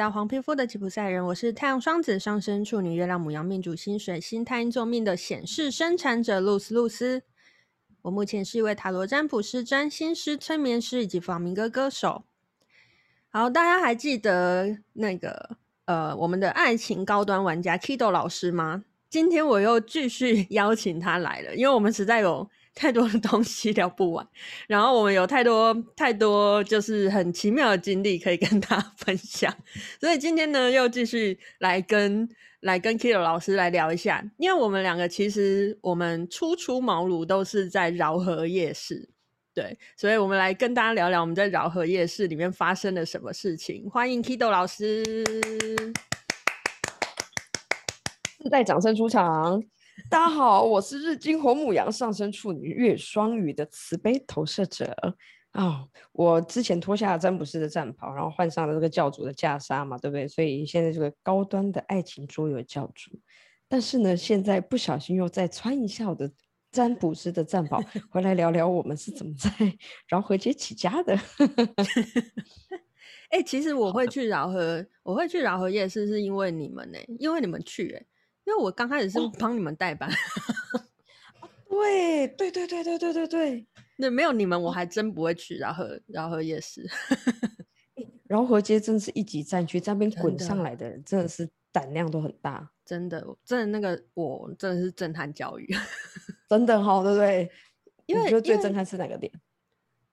到黄皮肤的吉普赛人，我是太阳双子上升处女月亮母羊命主星水星太阴座命的显示生产者露丝露丝。我目前是一位塔罗占卜师、占星师、催眠师以及访民歌歌手。好，大家还记得那个呃我们的爱情高端玩家 Kido 老师吗？今天我又继续 邀请他来了，因为我们实在有。太多的东西聊不完，然后我们有太多太多就是很奇妙的经历可以跟大家 分享，所以今天呢又继续来跟来跟 Kido 老师来聊一下，因为我们两个其实我们初出茅庐都是在饶河夜市，对，所以我们来跟大家聊聊我们在饶河夜市里面发生了什么事情。欢迎 Kido 老师，自带掌声出场。大家好，我是日金红母羊上升处女月双鱼的慈悲投射者啊、哦！我之前脱下了占卜师的战袍，然后换上了这个教主的袈裟嘛，对不对？所以现在这个高端的爱情桌游教主，但是呢，现在不小心又再穿一下我的占卜师的战袍，回来聊聊我们是怎么在饶河街起家的。哎、欸，其实我会去饶河，我会去饶河夜市，是因为你们呢，因为你们去哎。因为我刚开始是帮你们代班，哦，对对对对对对对对，那没有你们我还真不会去饶河饶河夜市，饶河街真是一级战区，这边滚上来的人真的是胆量都很大，真的真的那个我真的是震撼教育，真的好，对不对？因为你觉得最震撼是哪个点？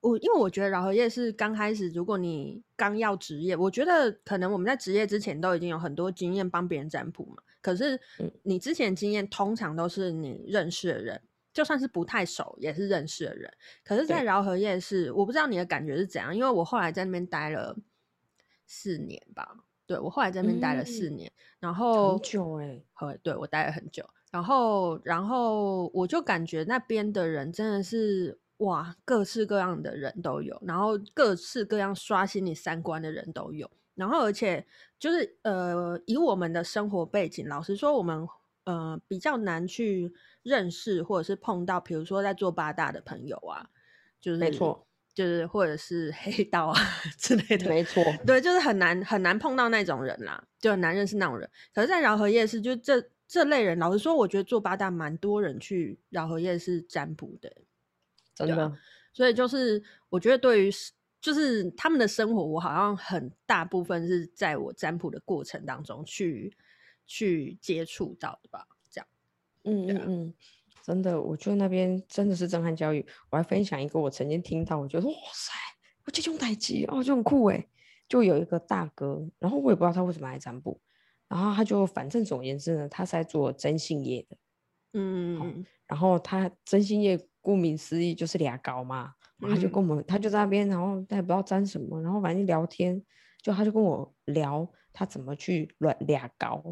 我因为我觉得饶河夜是刚开始，如果你刚要职业，我觉得可能我们在职业之前都已经有很多经验帮别人占卜嘛。可是你之前经验通常都是你认识的人，就算是不太熟也是认识的人。可是，在饶河夜是，我不知道你的感觉是怎样，因为我后来在那边待了四年吧。对，我后来在那边待了四年，嗯、然后很久哎、欸，对，我待了很久，然后然后我就感觉那边的人真的是。哇，各式各样的人都有，然后各式各样刷新你三观的人都有，然后而且就是呃，以我们的生活背景，老实说，我们呃比较难去认识或者是碰到，比如说在做八大的朋友啊，就是没错，就是或者是黑道啊 之类的，没错，对，就是很难很难碰到那种人啦，就很难认识那种人。可是，在饶河夜市，就这这类人，老实说，我觉得做八大蛮多人去饶河夜市占卜的。真的，所以就是我觉得对于就是他们的生活，我好像很大部分是在我占卜的过程当中去去接触到的吧，这样。嗯嗯嗯，真的，我觉得那边真的是震撼教育。我还分享一个我曾经听到，我觉得哇塞，我这种代志哦，就很酷哎。就有一个大哥，然后我也不知道他为什么来占卜，然后他就反正总而言之呢，他是在做征信业的。嗯嗯，然后他征信业。顾名思义就是俩搞嘛，他就跟我们，嗯、他就在那边，然后他也不知道沾什么，然后反正聊天，就他就跟我聊他怎么去乱俩搞，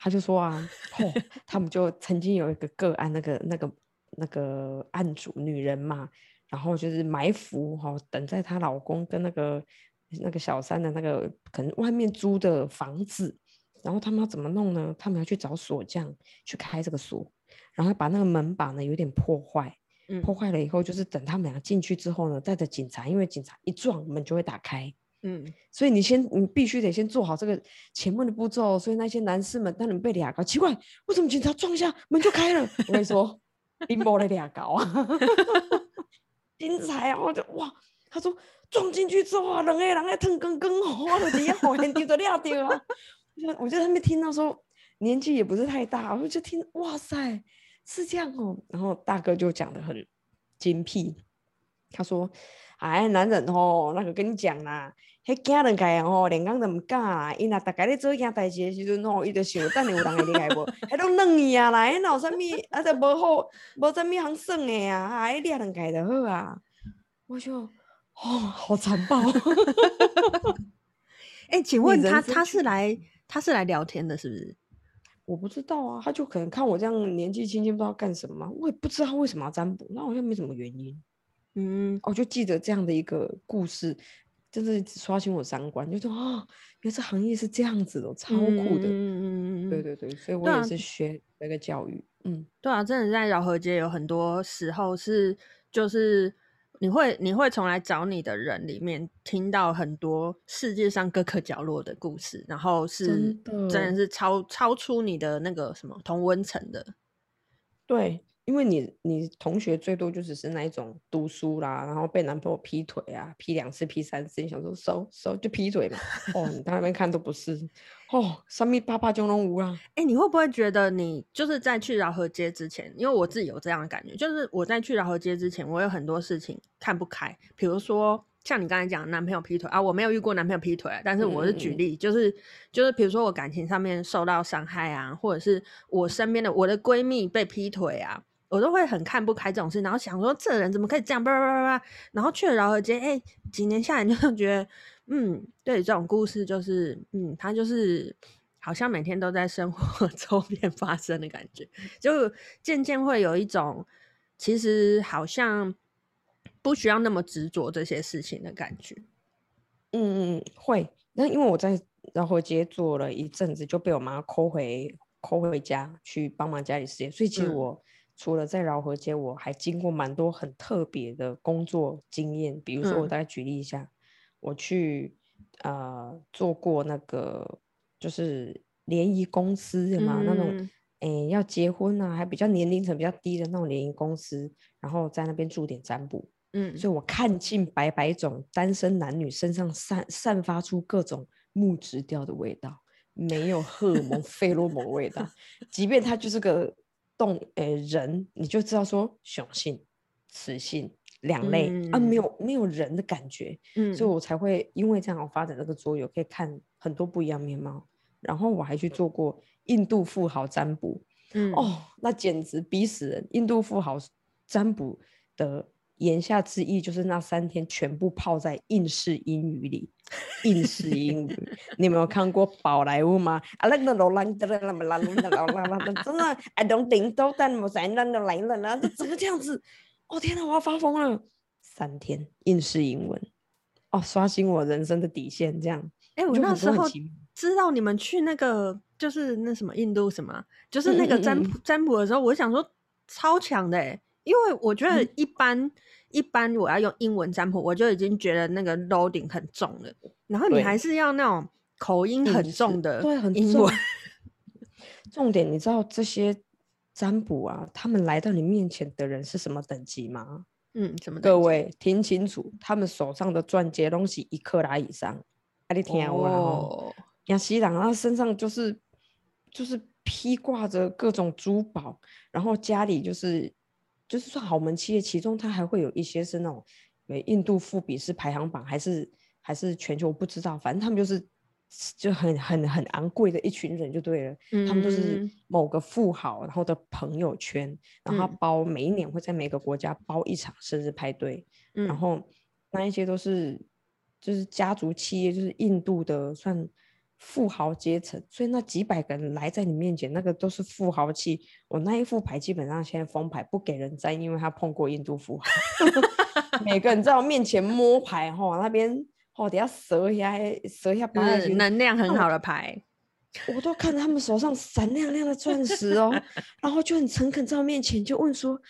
他就说啊，哦，他们就曾经有一个个案，那个那个那个案主女人嘛，然后就是埋伏哈，等在她老公跟那个那个小三的那个可能外面租的房子，然后他们要怎么弄呢？他们要去找锁匠去开这个锁，然后把那个门把呢有点破坏。破坏了以后，就是等他们俩进去之后呢，带着警察，因为警察一撞门就会打开。嗯，所以你先，你必须得先做好这个前面的步骤。所以那些男士们，当你们被俩搞，奇怪，为什么警察撞一下门就开了？我跟你说，阴谋的俩搞啊，精彩啊！我就哇，他说撞进去之后啊，两个人在腾更更，我的天，好严重的俩掉啊！我就在那边听到说，年纪也不是太大，我就听哇塞。是这样哦，然后大哥就讲的很精辟，他说：“哎，男人哦，那个跟你讲啦，迄家人家哦，连讲都唔敢啦，伊若大家咧做一件代志的时阵哦，伊就想等下有人会厉害无？迄拢软伊啊啦，迄哪有啥物，啊，就无好，无啥物通算的啊，啊，迄掠人家就好啊。”我说：“哦，好残暴。”哎、欸，请问他他是来他是来聊天的，是不是？我不知道啊，他就可能看我这样年纪轻轻，不知道干什么，我也不知道为什么要占卜，那好像没什么原因。嗯，我就记得这样的一个故事，真的刷新我三观，就说啊，原来这行业是这样子的，超酷的。嗯嗯嗯，对对对，所以我也是学那个教育。嗯，对啊，真的在饶河街有很多时候是就是你会你会从来找你的人里面听到很多世界上各个角落的故事，然后是真的，是超超出你的那个什么同温层的，对。因为你你同学最多就只是那一种读书啦，然后被男朋友劈腿啊，劈两次劈三次，你想说收收就劈腿嘛？哦，你在那边看都不是哦，三米八八九龙五啊！哎，你会不会觉得你就是在去饶河街之前，因为我自己有这样的感觉，就是我在去饶河街之前，我有很多事情看不开，比如说像你刚才讲男朋友劈腿啊，我没有遇过男朋友劈腿，但是我是举例，嗯、就是就是比如说我感情上面受到伤害啊，或者是我身边的我的闺蜜被劈腿啊。我都会很看不开这种事，然后想说这人怎么可以这样，叭叭叭叭，然后去了饶河街，哎，几年下来就觉得，嗯，对，这种故事就是，嗯，他就是好像每天都在生活 周边发生的感觉，就渐渐会有一种，其实好像不需要那么执着这些事情的感觉。嗯嗯，会。那因为我在饶河街做了一阵子，就被我妈 call 回 call 回家去帮忙家里事业，所以其实我。嗯除了在饶河街，我还经过蛮多很特别的工作经验。比如说，我大概举例一下，嗯、我去呃做过那个就是联谊公司嘛，嗯、那种诶、欸、要结婚啊，还比较年龄层比较低的那种联谊公司，然后在那边驻点占卜。嗯，所以我看尽百百种单身男女身上散散发出各种木质调的味道，没有荷尔蒙、费洛蒙味道，即便他就是个。动诶、欸，人你就知道说雄性、雌性两类、嗯、啊，没有没有人的感觉，嗯，所以我才会因为这样我发展这个桌游，可以看很多不一样面貌。然后我还去做过印度富豪占卜，嗯哦，那简直逼死人！印度富豪占卜的。言下之意就是那三天全部泡在印式英语里，印式英语，你有没有看过宝莱坞吗？啊，那个罗兰德那么拉鲁那拉拉拉，真的，I don't think so，但我才那的来了呢，这怎么这样子？哦天哪，我要发疯了！三天印式英文，哦，刷新我人生的底线，这样。哎、欸，我那时候知道你们去那个就是那什么印度什么，就是那个占卜占卜的时候，我想说超强的哎。因为我觉得一般、嗯、一般我要用英文占卜，我就已经觉得那个 loading 很重了。然后你还是要那种口音很重的英文，对，很重。重点，你知道这些占卜啊，他们来到你面前的人是什么等级吗？嗯，什么？各位听清楚，他们手上的钻戒东西一克拉以上，啊，你听我哦。亚西朗他身上就是就是披挂着各种珠宝，然后家里就是。就是说豪门企业，其中它还会有一些是那种，印度富比是排行榜，还是还是全球不知道，反正他们就是就很很很昂贵的一群人就对了，嗯、他们就是某个富豪然后的朋友圈，然后他包每一年会在每个国家包一场生日派对，嗯、然后那一些都是就是家族企业，就是印度的算。富豪阶层，所以那几百个人来在你面前，那个都是富豪气。我那一副牌基本上现在封牌不给人摘，因为他碰过印度富豪。每个人在我面前摸牌，哈，那边吼，等下折一下，折一下，把能量很好的牌，我都看他们手上闪亮亮的钻石哦，然后就很诚恳在我面前就问说：“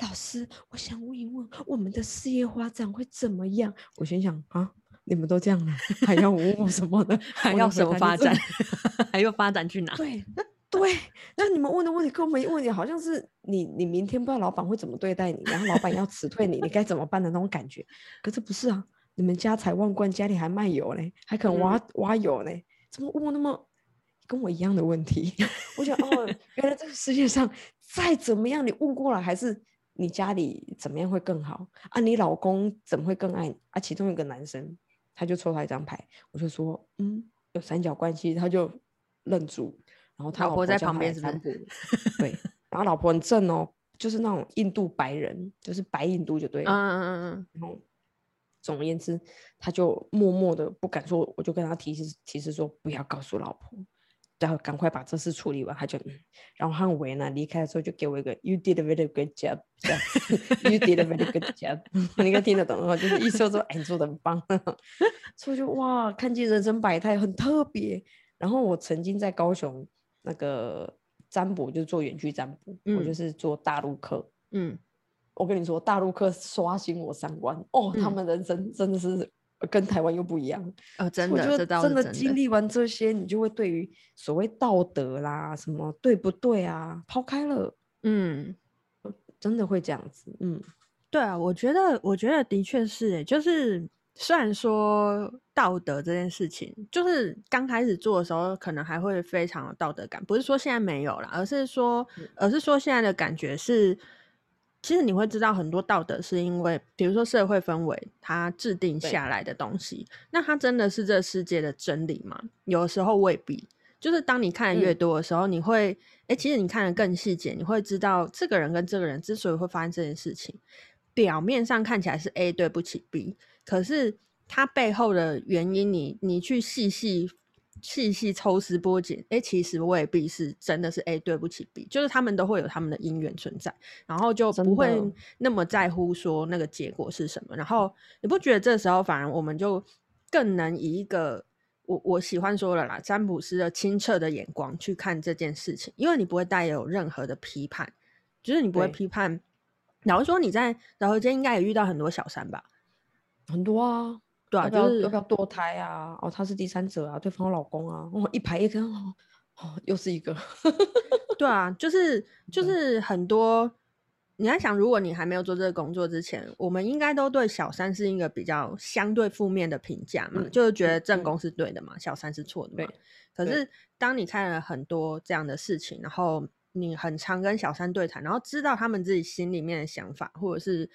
老师，我想问一问，我们的事业发展会怎么样？”我心想啊。你们都这样了，还要问我什么的？还要什么发展？还要发展去哪？对对，那你们问的问题跟我们问题好像是你，你明天不知道老板会怎么对待你，然后老板要辞退你，你该怎么办的那种感觉。可是不是啊，你们家财万贯，家里还卖油呢，还肯挖、嗯、挖油呢，怎么问我那么跟我一样的问题？我想哦，原来这个世界上再怎么样，你问过了还是你家里怎么样会更好啊？你老公怎么会更爱你啊？其中一个男生。他就抽他一张牌，我就说，嗯，有三角关系，他就愣住，然后他老婆在旁边是不是？对，然后老婆很正哦，就是那种印度白人，就是白印度就对了，嗯嗯嗯嗯，然后总而言之，他就默默的不敢说，我就跟他提示提示说，不要告诉老婆。然后赶快把这事处理完，他就，然后很为难离开的时候就给我一个 You did a very good job，You did a very good job，你应该听得懂的，就是意思说哎，你做的很棒，所以就哇，看见人生百态很特别。然后我曾经在高雄那个占卜，就是做远距占卜，嗯、我就是做大陆客，嗯，我跟你说，大陆客刷新我三观哦，嗯、他们人生真的是跟台湾又不一样。呃、哦，真的，真的经历完这些，你就会对于所谓道德啦，什么对不对啊，抛开了。嗯，真的会这样子。嗯，对啊，我觉得，我觉得的确是，就是。虽然说道德这件事情，就是刚开始做的时候，可能还会非常有道德感，不是说现在没有了，而是说，而是说现在的感觉是，其实你会知道很多道德是因为，比如说社会氛围它制定下来的东西，那它真的是这世界的真理吗？有的时候未必。就是当你看的越多的时候，嗯、你会，哎、欸，其实你看的更细节，你会知道这个人跟这个人之所以会发生这件事情，表面上看起来是 A 对不起 B。可是它背后的原因你，你你去细细细细抽丝剥茧，哎、欸，其实未必是真的是 A 对不起 B，就是他们都会有他们的因缘存在，然后就不会那么在乎说那个结果是什么。然后你不觉得这时候反而我们就更能以一个我我喜欢说了啦，占卜师的清澈的眼光去看这件事情，因为你不会带有任何的批判，就是你不会批判。然后说你在饶河街应该也遇到很多小三吧？很多啊，对啊，要就是要不要堕胎啊？哦，他是第三者啊，对方老公啊，哦，一排一根，哦，又是一个，对啊，就是就是很多。你要想，如果你还没有做这个工作之前，我们应该都对小三是一个比较相对负面的评价嘛，嗯、就是觉得正宫是对的嘛，嗯、小三是错的嘛。可是当你看了很多这样的事情，然后你很常跟小三对谈，然后知道他们自己心里面的想法，或者是。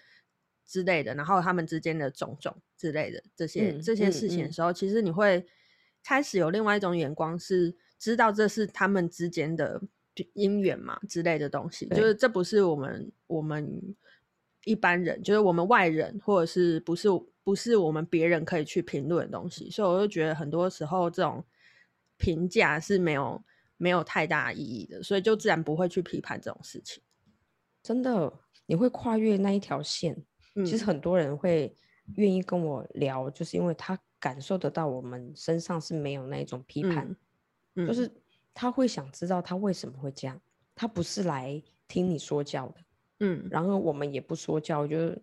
之类的，然后他们之间的种种之类的这些、嗯、这些事情的时候，嗯嗯、其实你会开始有另外一种眼光，是知道这是他们之间的姻缘嘛之类的东西，就是这不是我们我们一般人，就是我们外人，或者是不是不是我们别人可以去评论的东西，所以我就觉得很多时候这种评价是没有没有太大意义的，所以就自然不会去批判这种事情。真的，你会跨越那一条线。其实很多人会愿意跟我聊，就是因为他感受得到我们身上是没有那一种批判，就是他会想知道他为什么会这样，他不是来听你说教的，嗯，然后我们也不说教，就是，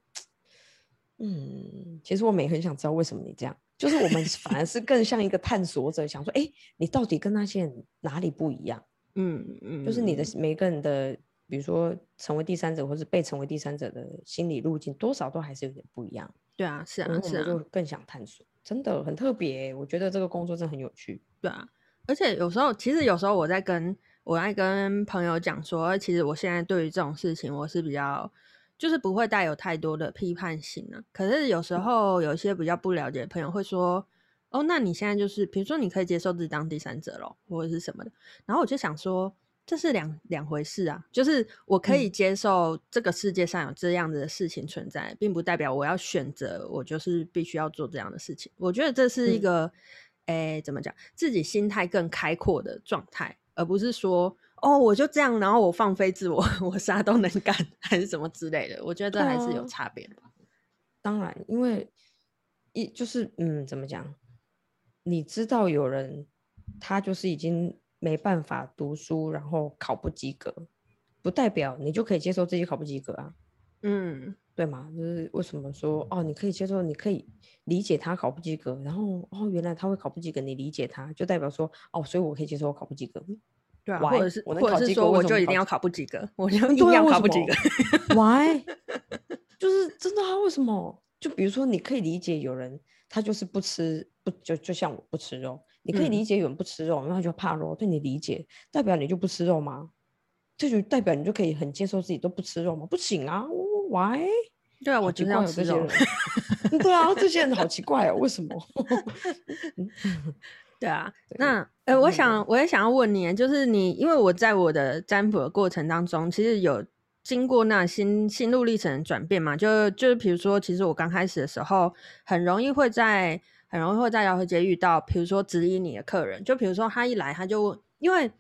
嗯，其实我们也很想知道为什么你这样，就是我们反而是更像一个探索者，想说，哎，你到底跟那些人哪里不一样？嗯嗯，嗯就是你的每个人的。比如说，成为第三者，或是被成为第三者的心理路径，多少都还是有点不一样。对啊，是啊，是啊，就更想探索，真的很特别。我觉得这个工作真的很有趣。对啊，而且有时候，其实有时候我在跟我在跟朋友讲说，其实我现在对于这种事情，我是比较就是不会带有太多的批判性啊。可是有时候有一些比较不了解的朋友会说：“哦，那你现在就是，比如说你可以接受自己当第三者咯，或者是什么的。”然后我就想说。这是两两回事啊，就是我可以接受这个世界上有这样子的事情存在，嗯、并不代表我要选择我就是必须要做这样的事情。我觉得这是一个，哎、嗯，怎么讲，自己心态更开阔的状态，而不是说哦，我就这样，然后我放飞自我，我啥都能干，还是什么之类的。我觉得这还是有差别的。当然，因为一就是嗯，怎么讲，你知道有人他就是已经。没办法读书，然后考不及格，不代表你就可以接受自己考不及格啊。嗯，对吗？就是为什么说哦，你可以接受，你可以理解他考不及格，然后哦，原来他会考不及格，你理解他，就代表说哦，所以我可以接受我考不及格。对啊，或者是或者是说我就一定要考不及格，我 就一定要考不及格。Why？就是真的啊？为什么？就比如说，你可以理解有人他就是不吃不就就像我不吃肉。你可以理解有人不吃肉，然后、嗯、就怕肉。对你理解，代表你就不吃肉吗？这就代表你就可以很接受自己都不吃肉吗？不行啊！Why？对啊，我觉得要吃肉。对啊，这些人好奇怪哦，为什么？对啊，对那呃，我想我也想要问你，就是你，因为我在我的占卜的过程当中，其实有经过那心心路历程的转变嘛？就就是比如说，其实我刚开始的时候，很容易会在。很容易会在饶河街遇到，比如说质疑你的客人，就比如说他一来他就问，因为，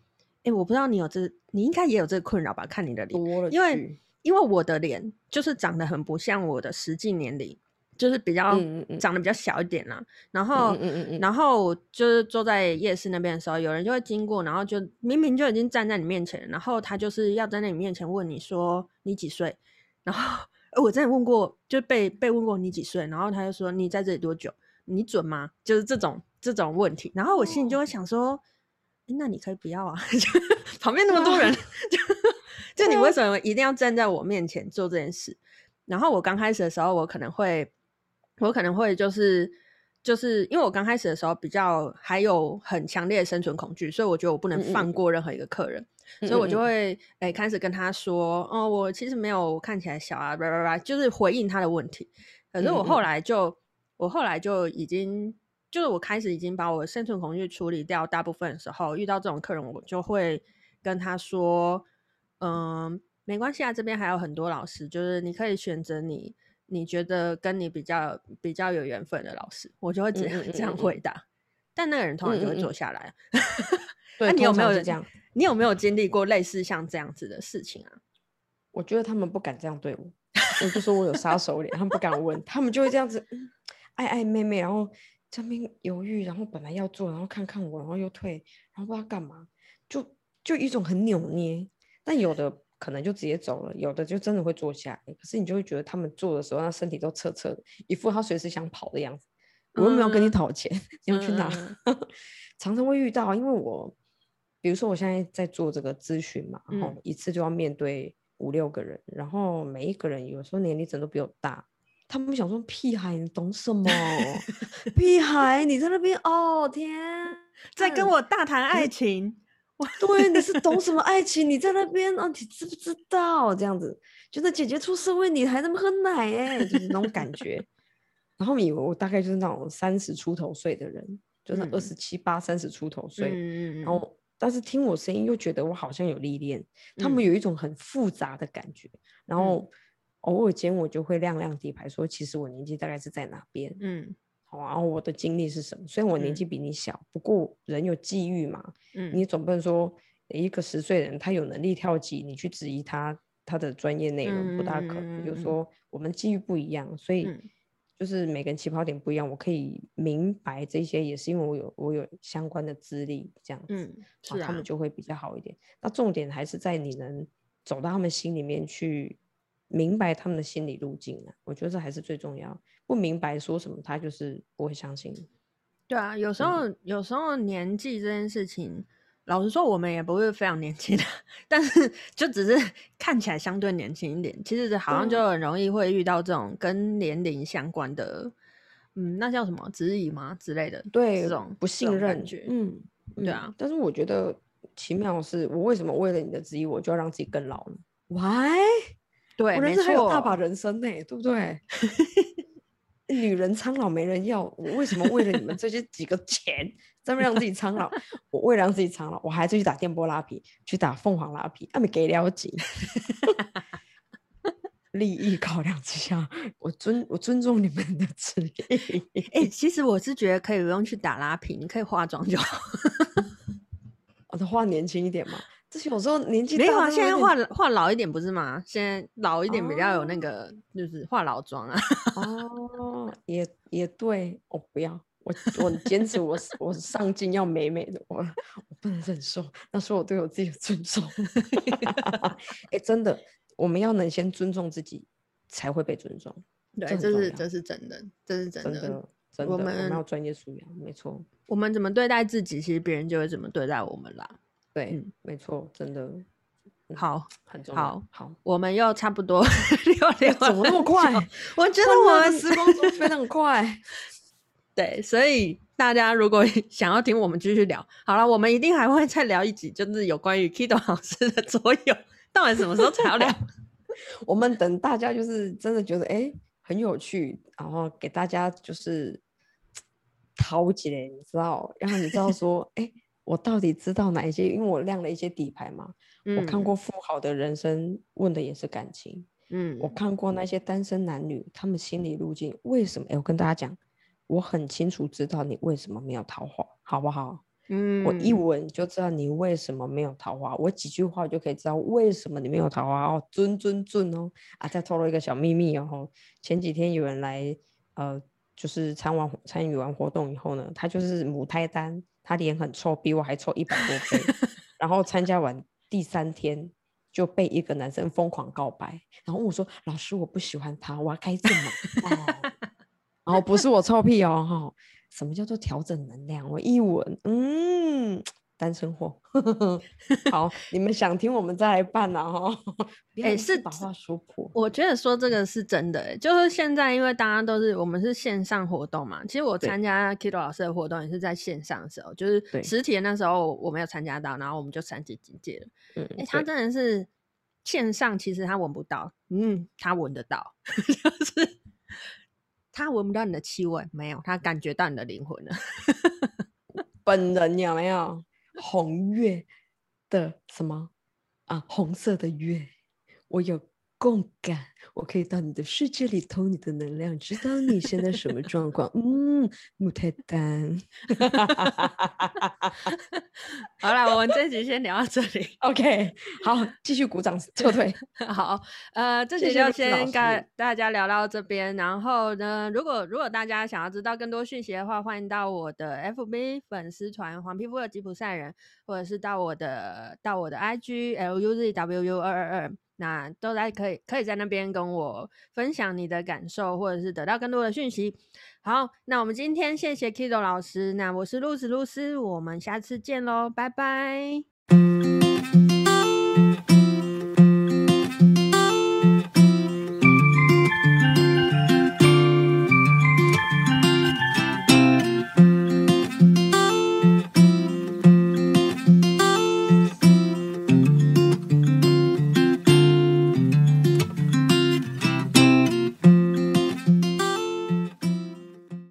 哎，我不知道你有这，你应该也有这个困扰吧？看你的脸，因为因为我的脸就是长得很不像我的实际年龄，就是比较嗯嗯长得比较小一点啦。然后嗯嗯嗯嗯然后就是坐在夜市那边的时候，有人就会经过，然后就明明就已经站在你面前，然后他就是要在那你面前问你说你几岁，然后。我真的问过，就被被问过你几岁，然后他就说你在这里多久，你准吗？就是这种这种问题，然后我心里就会想说，那你可以不要啊，旁边那么多人，就就你为什么一定要站在我面前做这件事？然后我刚开始的时候，我可能会，我可能会就是。就是因为我刚开始的时候比较还有很强烈的生存恐惧，所以我觉得我不能放过任何一个客人，嗯嗯，所以我就会诶、欸、开始跟他说，哦，我其实没有看起来小啊，叭叭叭，就是回应他的问题。可是我后来就，我后来就已经，就是我开始已经把我的生存恐惧处理掉，大部分的时候遇到这种客人，我就会跟他说，嗯，没关系啊，这边还有很多老师，就是你可以选择你。你觉得跟你比较比较有缘分的老师，我就会这样、嗯、这样回答。嗯嗯、但那个人通常就会坐下来。那、嗯嗯啊、你有没有这样？你有没有经历过类似像这样子的事情啊？我觉得他们不敢这样对我，我就说我有杀手脸，他们不敢问，他们就会这样子，爱爱妹妹，然后这边犹豫，然后本来要做，然后看看我，然后又退，然后不知道干嘛，就就一种很扭捏。但有的。可能就直接走了，有的就真的会坐下来。可是你就会觉得他们坐的时候，他身体都侧侧的，一副他随时想跑的样子。我又没有跟你讨钱，嗯、你要去哪？嗯、常常会遇到，因为我，比如说我现在在做这个咨询嘛，然后一次就要面对五六个人，然后每一个人有时候年龄层都比我大，他们想说屁孩，你懂什么？屁孩，你在那边哦，天，在跟我大谈爱情。嗯 对，你是懂什么爱情？你在那边哦？你知不知道这样子？觉得姐姐出社会，你还那么喝奶哎、欸，就是那种感觉。然后以为我大概就是那种三十出头岁的人，就是二十七八、三十出头岁。嗯、然后，但是听我声音又觉得我好像有历练。他们有一种很复杂的感觉。嗯、然后偶尔间我就会亮亮底牌说，其实我年纪大概是在哪边。嗯。然后我的经历是什么？虽然我年纪比你小，嗯、不过人有际遇嘛。嗯，你总不能说一个十岁人他有能力跳级，你去质疑他他的专业内容，不大可能。嗯、就是说我们际遇不一样，所以就是每个人起跑点不一样。我可以明白这些，也是因为我有我有相关的资历，这样子，嗯是啊、他们就会比较好一点。那重点还是在你能走到他们心里面去。明白他们的心理路径，我觉得这还是最重要。不明白说什么，他就是不会相信。对啊，有时候、嗯、有时候年纪这件事情，老实说，我们也不是非常年轻的，但是就只是看起来相对年轻一点。其实好像就很容易会遇到这种跟年龄相关的，嗯，那叫什么质疑吗之类的？对，这种不信任感觉。嗯，对啊、嗯。但是我觉得奇妙的是，我为什么为了你的质疑，我就要让自己更老呢？Why？对，我人生还有大把人生呢，对不对？女人苍老没人要，我为什么为了你们这些 几个钱，这么让自己苍老？我为了让自己苍老，我还是去打电波拉皮，去打凤凰拉皮，他们给了紧。利益考量之下，我尊我尊重你们的职业。哎、欸，其实我是觉得可以不用去打拉皮，你可以化妆就好。我的化年轻一点嘛。这些有时候年纪大，没有啊，现在画画老一点不是吗？现在老一点比较有那个，哦、就是化老妆啊。哦，也也对，我不要，我我坚持我，我我上镜要美美的，我我不能忍受，那是我对我自己的尊重。哎，真的，我们要能先尊重自己，才会被尊重。对，这，是这是真的，这是真的，真的，我们要专业素养，没错。我们怎么对待自己，其实别人就会怎么对待我们啦。对，嗯、没错，真的好，很重要。好，好，我们又差不多 聊聊，怎么那么快？我觉得我们时光都非常快。对，所以大家如果想要听我们继续聊，好了，我们一定还会再聊一集，就是有关于 Kido 老师的左右，到底什么时候才要聊？我们等大家就是真的觉得哎很有趣，然后给大家就是 掏起来，你知道，然后你知道说哎。我到底知道哪一些？因为我亮了一些底牌嘛。嗯、我看过富豪的人生，问的也是感情。嗯，我看过那些单身男女，他们心理路径为什么？哎，我跟大家讲，我很清楚知道你为什么没有桃花，好不好？嗯，我一闻就知道你为什么没有桃花。我几句话就可以知道为什么你没有桃花哦。尊尊尊哦！啊，再透露一个小秘密哦。前几天有人来，呃，就是参完参与完活动以后呢，他就是母胎单。他脸很臭，比我还臭一百多倍。然后参加完第三天，就被一个男生疯狂告白，然后我说：“老师，我不喜欢他，我要该怎么办？”然 后不是我臭屁哦，哈，什么叫做调整能量？我一闻，嗯。单身货，好，你们想听我们再来办啊哈。哎，是把话说破。我觉得说这个是真的，哎，就是现在因为大家都是我们是线上活动嘛，其实我参加 Kido 老师的活动也是在线上的时候，就是实体的那时候我没有参加到，然后我们就三级警戒了。嗯，哎，他真的是线上，其实他闻不到，嗯，他闻得到，就是他闻不到你的气味，没有，他感觉到你的灵魂了。本人有没有？红月的什么啊？红色的月，我有共感，我可以到你的世界里偷你的能量，知道你现在什么状况。嗯，木太丹。好了，我们这集先聊到这里。OK，好，继续鼓掌撤退。好，呃，这集就先跟大家聊到这边。然后呢，如果如果大家想要知道更多讯息的话，欢迎到我的 FB 粉丝团“黄皮肤的吉普赛人”，或者是到我的到我的 IG LUZWU 二二二。那都在可以可以在那边跟我分享你的感受，或者是得到更多的讯息。好，那我们今天谢谢 Kido 老师，那我是露丝露丝，我们下次见喽，拜拜。